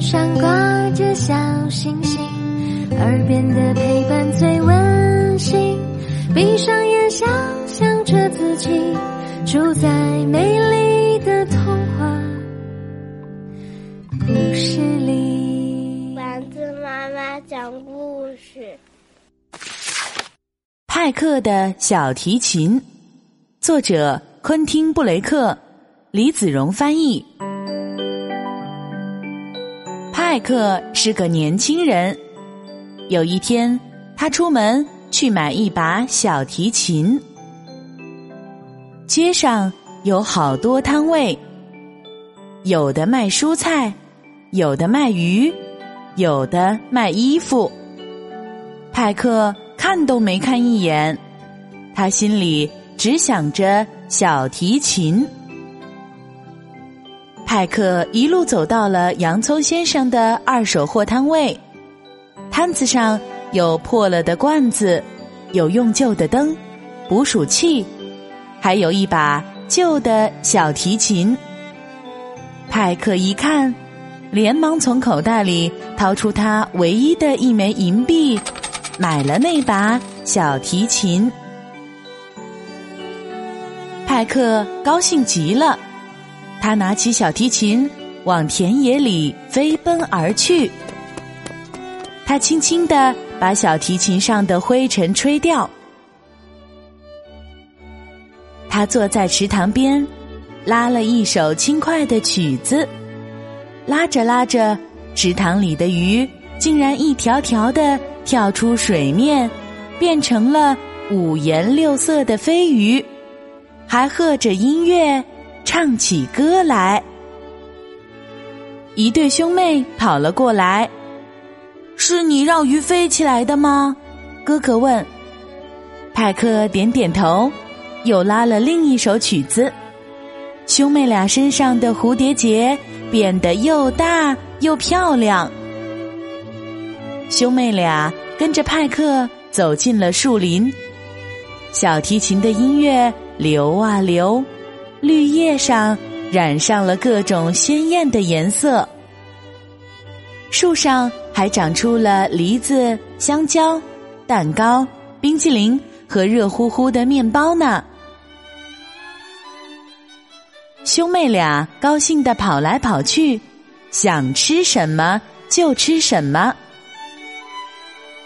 上挂着小星星，耳边的陪伴最温馨。闭上眼，想象着自己住在美丽的童话故事里。丸子妈妈讲故事。派克的小提琴，作者昆汀·布雷克，李子荣翻译。派克是个年轻人。有一天，他出门去买一把小提琴。街上有好多摊位，有的卖蔬菜，有的卖鱼，有的卖衣服。派克看都没看一眼，他心里只想着小提琴。派克一路走到了洋葱先生的二手货摊位，摊子上有破了的罐子，有用旧的灯、捕鼠器，还有一把旧的小提琴。派克一看，连忙从口袋里掏出他唯一的一枚银币，买了那把小提琴。派克高兴极了。他拿起小提琴，往田野里飞奔而去。他轻轻地把小提琴上的灰尘吹掉。他坐在池塘边，拉了一首轻快的曲子。拉着拉着，池塘里的鱼竟然一条条的跳出水面，变成了五颜六色的飞鱼，还和着音乐。唱起歌来，一对兄妹跑了过来。是你让鱼飞起来的吗？哥哥问。派克点点头，又拉了另一首曲子。兄妹俩身上的蝴蝶结变得又大又漂亮。兄妹俩跟着派克走进了树林，小提琴的音乐流啊流。绿叶上染上了各种鲜艳的颜色，树上还长出了梨子、香蕉、蛋糕、冰淇淋和热乎乎的面包呢。兄妹俩高兴地跑来跑去，想吃什么就吃什么。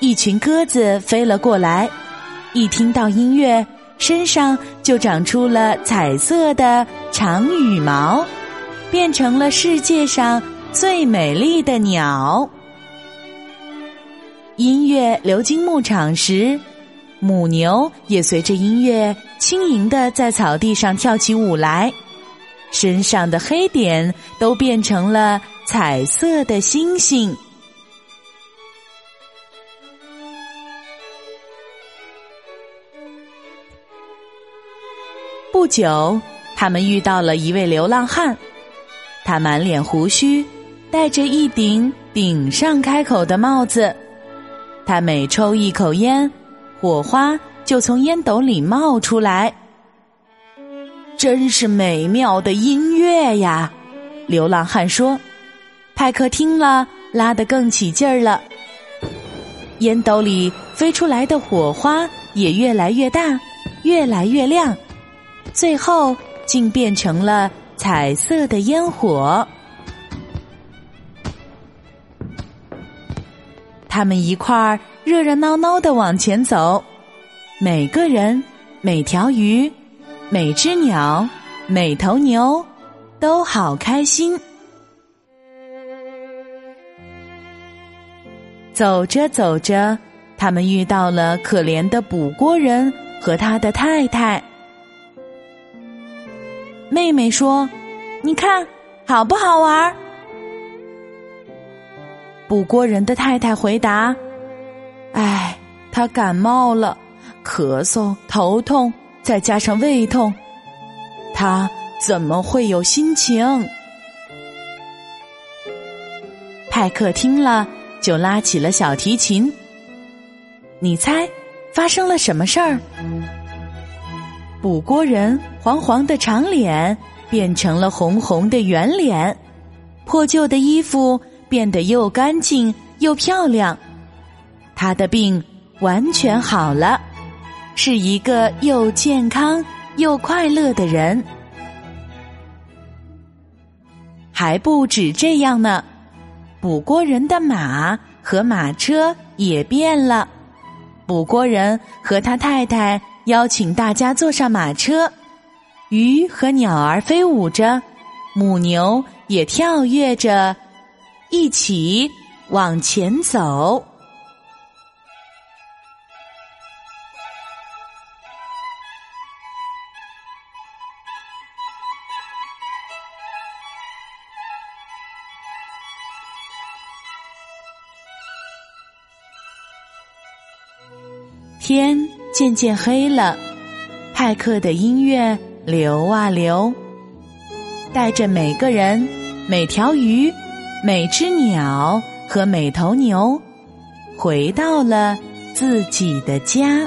一群鸽子飞了过来，一听到音乐。身上就长出了彩色的长羽毛，变成了世界上最美丽的鸟。音乐流经牧场时，母牛也随着音乐轻盈的在草地上跳起舞来，身上的黑点都变成了彩色的星星。不久，他们遇到了一位流浪汉，他满脸胡须，戴着一顶顶上开口的帽子。他每抽一口烟，火花就从烟斗里冒出来。真是美妙的音乐呀！流浪汉说。派克听了，拉得更起劲儿了。烟斗里飞出来的火花也越来越大，越来越亮。最后，竟变成了彩色的烟火。他们一块儿热热闹闹的往前走，每个人、每条鱼、每只鸟、每头牛都好开心。走着走着，他们遇到了可怜的捕锅人和他的太太。妹妹说：“你看，好不好玩？”捕锅人的太太回答：“哎，他感冒了，咳嗽、头痛，再加上胃痛，他怎么会有心情？”派克听了，就拉起了小提琴。你猜，发生了什么事儿？捕锅人黄黄的长脸变成了红红的圆脸，破旧的衣服变得又干净又漂亮。他的病完全好了，是一个又健康又快乐的人。还不止这样呢，补锅人的马和马车也变了。补锅人和他太太邀请大家坐上马车，鱼和鸟儿飞舞着，母牛也跳跃着，一起往前走。天渐渐黑了，派克的音乐流啊流，带着每个人、每条鱼、每只鸟和每头牛，回到了自己的家。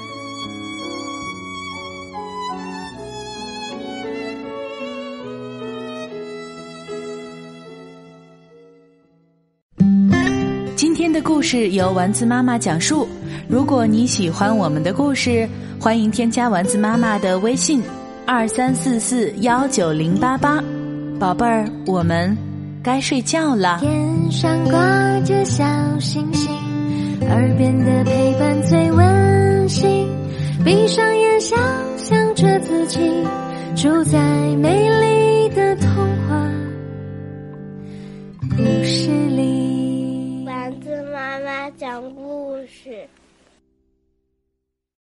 今天的故事由丸子妈妈讲述。如果你喜欢我们的故事，欢迎添加丸子妈妈的微信二三四四幺九零八八，宝贝儿，我们该睡觉了。天上挂着小星星，耳边的陪伴最温馨。闭上眼，想象着自己住在美丽的童话故事里。丸子妈妈讲故事。